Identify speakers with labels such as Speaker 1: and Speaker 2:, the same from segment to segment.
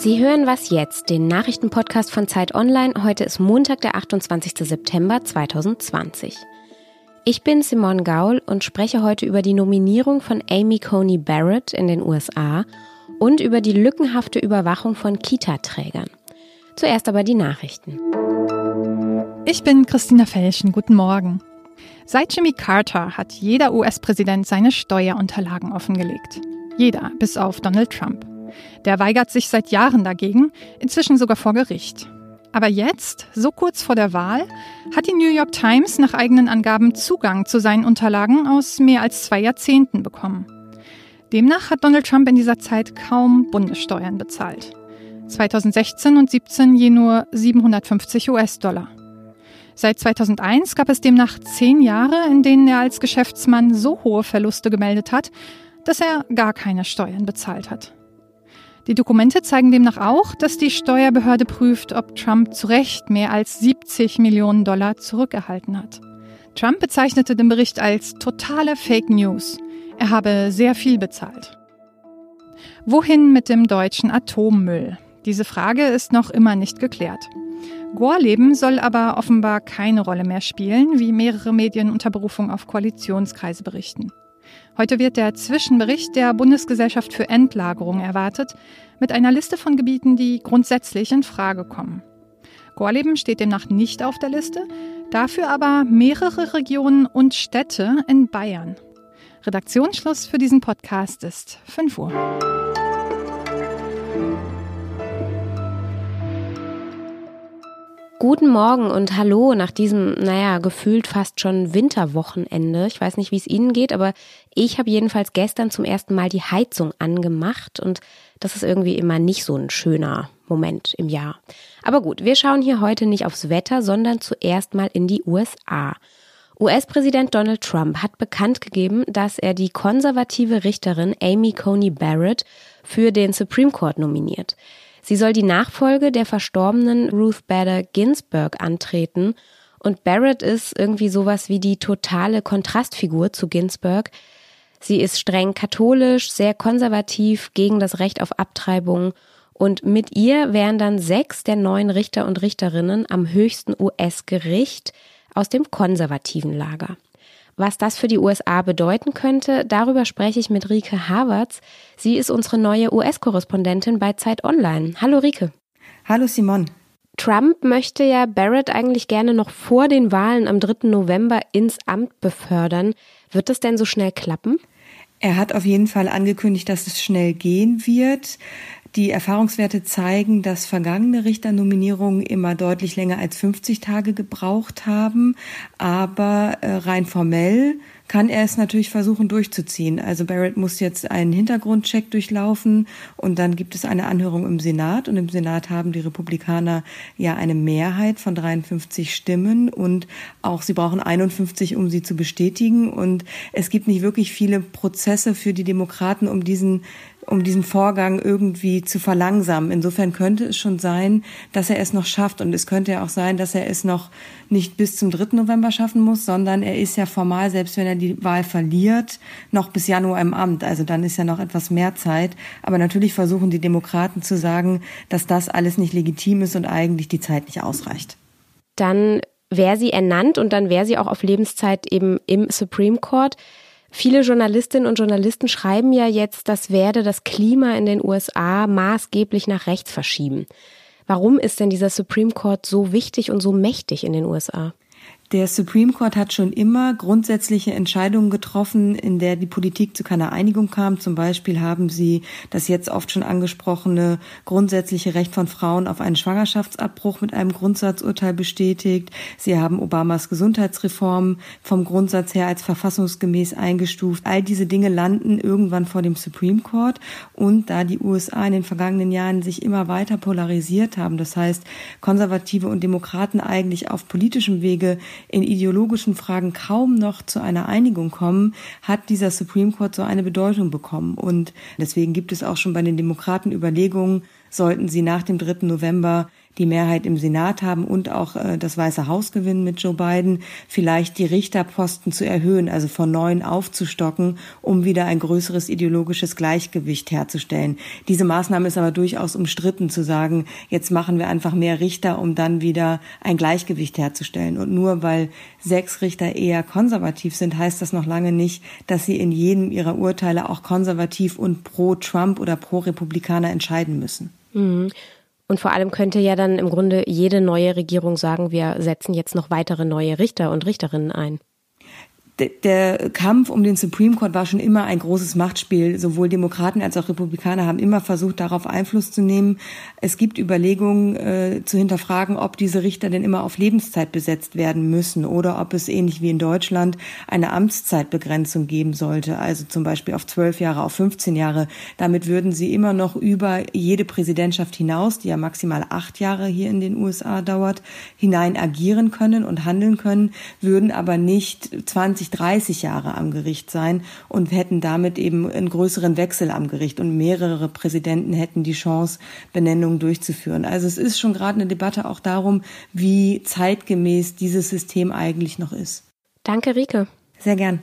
Speaker 1: Sie hören was jetzt, den Nachrichtenpodcast von Zeit Online. Heute ist Montag, der 28. September 2020. Ich bin Simone Gaul und spreche heute über die Nominierung von Amy Coney Barrett in den USA und über die lückenhafte Überwachung von Kita-Trägern. Zuerst aber die Nachrichten.
Speaker 2: Ich bin Christina Felschen. Guten Morgen. Seit Jimmy Carter hat jeder US-Präsident seine Steuerunterlagen offengelegt. Jeder, bis auf Donald Trump. Der weigert sich seit Jahren dagegen, inzwischen sogar vor Gericht. Aber jetzt, so kurz vor der Wahl, hat die New York Times nach eigenen Angaben Zugang zu seinen Unterlagen aus mehr als zwei Jahrzehnten bekommen. Demnach hat Donald Trump in dieser Zeit kaum Bundessteuern bezahlt. 2016 und 17 je nur 750 US-Dollar. Seit 2001 gab es demnach zehn Jahre, in denen er als Geschäftsmann so hohe Verluste gemeldet hat, dass er gar keine Steuern bezahlt hat. Die Dokumente zeigen demnach auch, dass die Steuerbehörde prüft, ob Trump zu Recht mehr als 70 Millionen Dollar zurückerhalten hat. Trump bezeichnete den Bericht als totale Fake News. Er habe sehr viel bezahlt. Wohin mit dem deutschen Atommüll? Diese Frage ist noch immer nicht geklärt. Gorleben soll aber offenbar keine Rolle mehr spielen, wie mehrere Medien unter Berufung auf Koalitionskreise berichten. Heute wird der Zwischenbericht der Bundesgesellschaft für Endlagerung erwartet, mit einer Liste von Gebieten, die grundsätzlich in Frage kommen. Gorleben steht demnach nicht auf der Liste, dafür aber mehrere Regionen und Städte in Bayern. Redaktionsschluss für diesen Podcast ist 5 Uhr.
Speaker 1: Guten Morgen und hallo nach diesem, naja, gefühlt fast schon Winterwochenende. Ich weiß nicht, wie es Ihnen geht, aber ich habe jedenfalls gestern zum ersten Mal die Heizung angemacht und das ist irgendwie immer nicht so ein schöner Moment im Jahr. Aber gut, wir schauen hier heute nicht aufs Wetter, sondern zuerst mal in die USA. US-Präsident Donald Trump hat bekannt gegeben, dass er die konservative Richterin Amy Coney Barrett für den Supreme Court nominiert. Sie soll die Nachfolge der verstorbenen Ruth Bader Ginsburg antreten und Barrett ist irgendwie sowas wie die totale Kontrastfigur zu Ginsburg. Sie ist streng katholisch, sehr konservativ gegen das Recht auf Abtreibung und mit ihr wären dann sechs der neuen Richter und Richterinnen am höchsten US-Gericht aus dem konservativen Lager. Was das für die USA bedeuten könnte, darüber spreche ich mit Rike Havertz. Sie ist unsere neue US-Korrespondentin bei Zeit Online. Hallo Rike.
Speaker 3: Hallo Simon.
Speaker 1: Trump möchte ja Barrett eigentlich gerne noch vor den Wahlen am 3. November ins Amt befördern. Wird das denn so schnell klappen?
Speaker 3: Er hat auf jeden Fall angekündigt, dass es schnell gehen wird. Die Erfahrungswerte zeigen, dass vergangene Richternominierungen immer deutlich länger als 50 Tage gebraucht haben. Aber äh, rein formell kann er es natürlich versuchen durchzuziehen. Also Barrett muss jetzt einen Hintergrundcheck durchlaufen und dann gibt es eine Anhörung im Senat und im Senat haben die Republikaner ja eine Mehrheit von 53 Stimmen und auch sie brauchen 51, um sie zu bestätigen und es gibt nicht wirklich viele Prozesse für die Demokraten, um diesen um diesen Vorgang irgendwie zu verlangsamen. Insofern könnte es schon sein, dass er es noch schafft. Und es könnte ja auch sein, dass er es noch nicht bis zum 3. November schaffen muss, sondern er ist ja formal, selbst wenn er die Wahl verliert, noch bis Januar im Amt. Also dann ist ja noch etwas mehr Zeit. Aber natürlich versuchen die Demokraten zu sagen, dass das alles nicht legitim ist und eigentlich die Zeit nicht ausreicht.
Speaker 1: Dann wäre sie ernannt und dann wäre sie auch auf Lebenszeit eben im Supreme Court. Viele Journalistinnen und Journalisten schreiben ja jetzt, das werde das Klima in den USA maßgeblich nach rechts verschieben. Warum ist denn dieser Supreme Court so wichtig und so mächtig in den USA?
Speaker 3: Der Supreme Court hat schon immer grundsätzliche Entscheidungen getroffen, in der die Politik zu keiner Einigung kam. Zum Beispiel haben sie das jetzt oft schon angesprochene grundsätzliche Recht von Frauen auf einen Schwangerschaftsabbruch mit einem Grundsatzurteil bestätigt. Sie haben Obamas Gesundheitsreform vom Grundsatz her als verfassungsgemäß eingestuft. All diese Dinge landen irgendwann vor dem Supreme Court. Und da die USA in den vergangenen Jahren sich immer weiter polarisiert haben, das heißt Konservative und Demokraten eigentlich auf politischem Wege in ideologischen Fragen kaum noch zu einer Einigung kommen, hat dieser Supreme Court so eine Bedeutung bekommen. Und deswegen gibt es auch schon bei den Demokraten Überlegungen, sollten sie nach dem 3. November die Mehrheit im Senat haben und auch äh, das Weiße Haus gewinnen mit Joe Biden, vielleicht die Richterposten zu erhöhen, also von neun aufzustocken, um wieder ein größeres ideologisches Gleichgewicht herzustellen. Diese Maßnahme ist aber durchaus umstritten zu sagen, jetzt machen wir einfach mehr Richter, um dann wieder ein Gleichgewicht herzustellen. Und nur weil sechs Richter eher konservativ sind, heißt das noch lange nicht, dass sie in jedem ihrer Urteile auch konservativ und pro Trump oder pro Republikaner entscheiden müssen.
Speaker 1: Mhm. Und vor allem könnte ja dann im Grunde jede neue Regierung sagen, wir setzen jetzt noch weitere neue Richter und Richterinnen ein
Speaker 3: der Kampf um den Supreme Court war schon immer ein großes Machtspiel. Sowohl Demokraten als auch Republikaner haben immer versucht, darauf Einfluss zu nehmen. Es gibt Überlegungen äh, zu hinterfragen, ob diese Richter denn immer auf Lebenszeit besetzt werden müssen oder ob es ähnlich wie in Deutschland eine Amtszeitbegrenzung geben sollte, also zum Beispiel auf zwölf Jahre, auf 15 Jahre. Damit würden sie immer noch über jede Präsidentschaft hinaus, die ja maximal acht Jahre hier in den USA dauert, hinein agieren können und handeln können, würden aber nicht 20 30 Jahre am Gericht sein und hätten damit eben einen größeren Wechsel am Gericht und mehrere Präsidenten hätten die Chance, Benennungen durchzuführen. Also es ist schon gerade eine Debatte auch darum, wie zeitgemäß dieses System eigentlich noch ist.
Speaker 1: Danke, Rike.
Speaker 3: Sehr gern.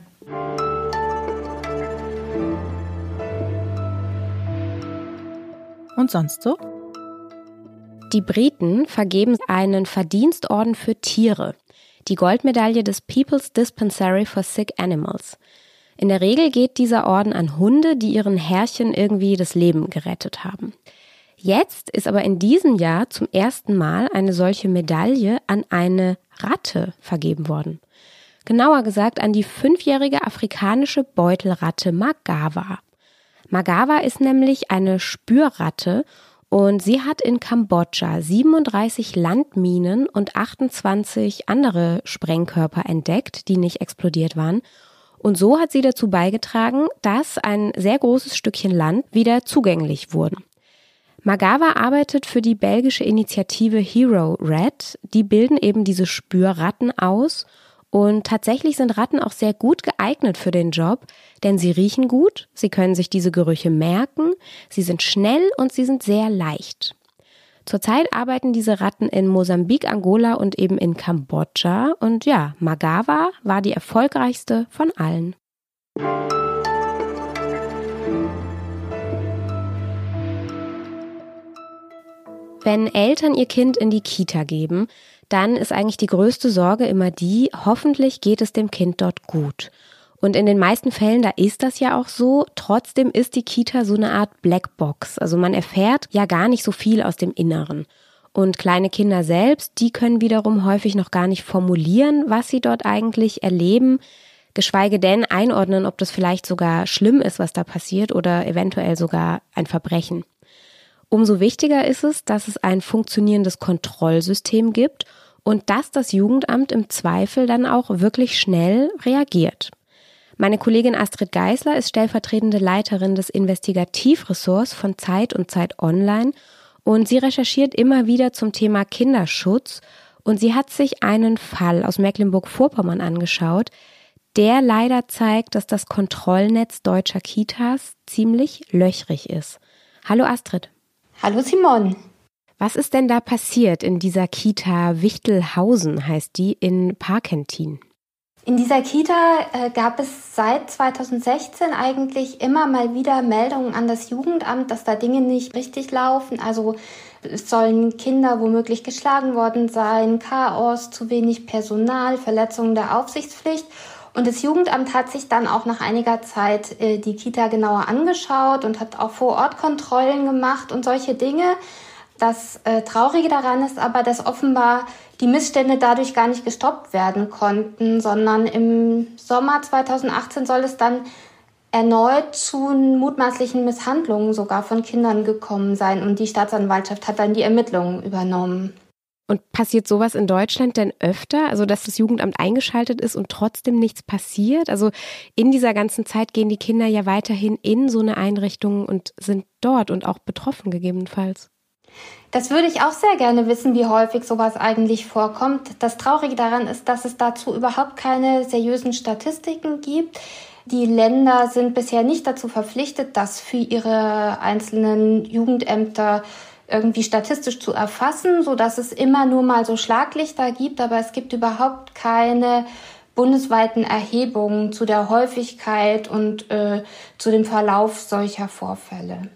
Speaker 2: Und sonst so?
Speaker 1: Die Briten vergeben einen Verdienstorden für Tiere die Goldmedaille des People's Dispensary for Sick Animals. In der Regel geht dieser Orden an Hunde, die ihren Herrchen irgendwie das Leben gerettet haben. Jetzt ist aber in diesem Jahr zum ersten Mal eine solche Medaille an eine Ratte vergeben worden. Genauer gesagt an die fünfjährige afrikanische Beutelratte Magawa. Magawa ist nämlich eine Spürratte und sie hat in Kambodscha 37 Landminen und 28 andere Sprengkörper entdeckt, die nicht explodiert waren. Und so hat sie dazu beigetragen, dass ein sehr großes Stückchen Land wieder zugänglich wurde. Magawa arbeitet für die belgische Initiative Hero Red. Die bilden eben diese Spürratten aus und tatsächlich sind Ratten auch sehr gut geeignet für den Job, denn sie riechen gut, sie können sich diese Gerüche merken, sie sind schnell und sie sind sehr leicht. Zurzeit arbeiten diese Ratten in Mosambik, Angola und eben in Kambodscha. Und ja, Magawa war die erfolgreichste von allen. Wenn Eltern ihr Kind in die Kita geben, dann ist eigentlich die größte Sorge immer die, hoffentlich geht es dem Kind dort gut. Und in den meisten Fällen, da ist das ja auch so. Trotzdem ist die Kita so eine Art Blackbox. Also man erfährt ja gar nicht so viel aus dem Inneren. Und kleine Kinder selbst, die können wiederum häufig noch gar nicht formulieren, was sie dort eigentlich erleben, geschweige denn einordnen, ob das vielleicht sogar schlimm ist, was da passiert oder eventuell sogar ein Verbrechen. Umso wichtiger ist es, dass es ein funktionierendes Kontrollsystem gibt und dass das Jugendamt im Zweifel dann auch wirklich schnell reagiert. Meine Kollegin Astrid Geisler ist stellvertretende Leiterin des Investigativressorts von Zeit und Zeit Online und sie recherchiert immer wieder zum Thema Kinderschutz und sie hat sich einen Fall aus Mecklenburg-Vorpommern angeschaut, der leider zeigt, dass das Kontrollnetz deutscher Kitas ziemlich löchrig ist. Hallo Astrid.
Speaker 4: Hallo Simon.
Speaker 1: Was ist denn da passiert in dieser Kita Wichtelhausen, heißt die, in Parkentin?
Speaker 4: In dieser Kita äh, gab es seit 2016 eigentlich immer mal wieder Meldungen an das Jugendamt, dass da Dinge nicht richtig laufen. Also es sollen Kinder womöglich geschlagen worden sein, Chaos, zu wenig Personal, Verletzungen der Aufsichtspflicht. Und das Jugendamt hat sich dann auch nach einiger Zeit äh, die Kita genauer angeschaut und hat auch vor Ort Kontrollen gemacht und solche Dinge. Das äh, Traurige daran ist aber, dass offenbar die Missstände dadurch gar nicht gestoppt werden konnten, sondern im Sommer 2018 soll es dann erneut zu mutmaßlichen Misshandlungen sogar von Kindern gekommen sein und die Staatsanwaltschaft hat dann die Ermittlungen übernommen.
Speaker 1: Und passiert sowas in Deutschland denn öfter? Also, dass das Jugendamt eingeschaltet ist und trotzdem nichts passiert? Also, in dieser ganzen Zeit gehen die Kinder ja weiterhin in so eine Einrichtung und sind dort und auch betroffen gegebenenfalls.
Speaker 4: Das würde ich auch sehr gerne wissen, wie häufig sowas eigentlich vorkommt. Das Traurige daran ist, dass es dazu überhaupt keine seriösen Statistiken gibt. Die Länder sind bisher nicht dazu verpflichtet, das für ihre einzelnen Jugendämter irgendwie statistisch zu erfassen, so dass es immer nur mal so Schlaglichter gibt, aber es gibt überhaupt keine bundesweiten Erhebungen zu der Häufigkeit und äh, zu dem Verlauf solcher Vorfälle.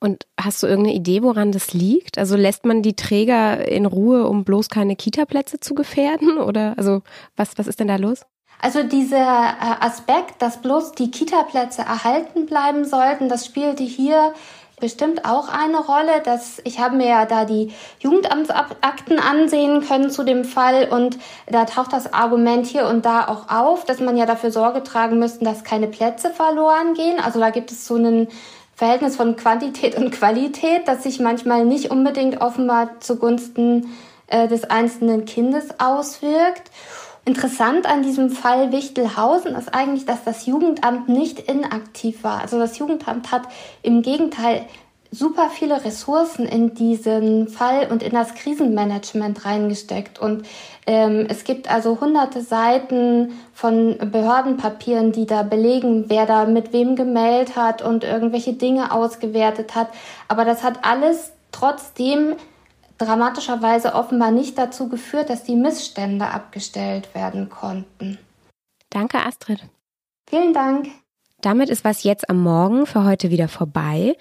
Speaker 1: Und hast du irgendeine Idee, woran das liegt? Also lässt man die Träger in Ruhe, um bloß keine Kita-Plätze zu gefährden? Oder also was, was ist denn da los?
Speaker 4: Also dieser äh, Aspekt, dass bloß die Kita-Plätze erhalten bleiben sollten, das spielte hier bestimmt auch eine Rolle. Dass ich habe mir ja da die Jugendamtsakten ansehen können zu dem Fall und da taucht das Argument hier und da auch auf, dass man ja dafür Sorge tragen müsste, dass keine Plätze verloren gehen. Also da gibt es so einen Verhältnis von Quantität und Qualität, das sich manchmal nicht unbedingt offenbar zugunsten äh, des einzelnen Kindes auswirkt. Interessant an diesem Fall Wichtelhausen ist eigentlich, dass das Jugendamt nicht inaktiv war. Also das Jugendamt hat im Gegenteil super viele Ressourcen in diesen Fall und in das Krisenmanagement reingesteckt. Und ähm, es gibt also hunderte Seiten von Behördenpapieren, die da belegen, wer da mit wem gemeldet hat und irgendwelche Dinge ausgewertet hat. Aber das hat alles trotzdem dramatischerweise offenbar nicht dazu geführt, dass die Missstände abgestellt werden konnten.
Speaker 1: Danke, Astrid.
Speaker 4: Vielen Dank.
Speaker 1: Damit ist was jetzt am Morgen für heute wieder vorbei.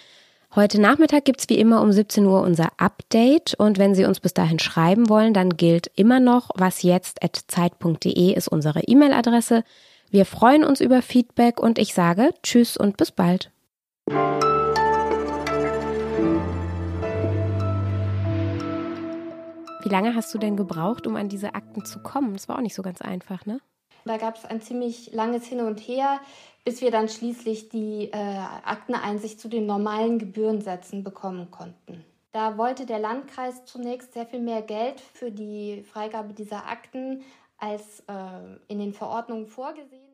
Speaker 1: Heute Nachmittag gibt es wie immer um 17 Uhr unser Update und wenn Sie uns bis dahin schreiben wollen, dann gilt immer noch wasjetzt.zeit.de ist unsere E-Mail-Adresse. Wir freuen uns über Feedback und ich sage Tschüss und bis bald. Wie lange hast du denn gebraucht, um an diese Akten zu kommen? Das war auch nicht so ganz einfach, ne?
Speaker 4: Da gab es ein ziemlich langes Hin und Her, bis wir dann schließlich die äh, Akteneinsicht zu den normalen Gebührensätzen bekommen konnten. Da wollte der Landkreis zunächst sehr viel mehr Geld für die Freigabe dieser Akten als äh, in den Verordnungen vorgesehen.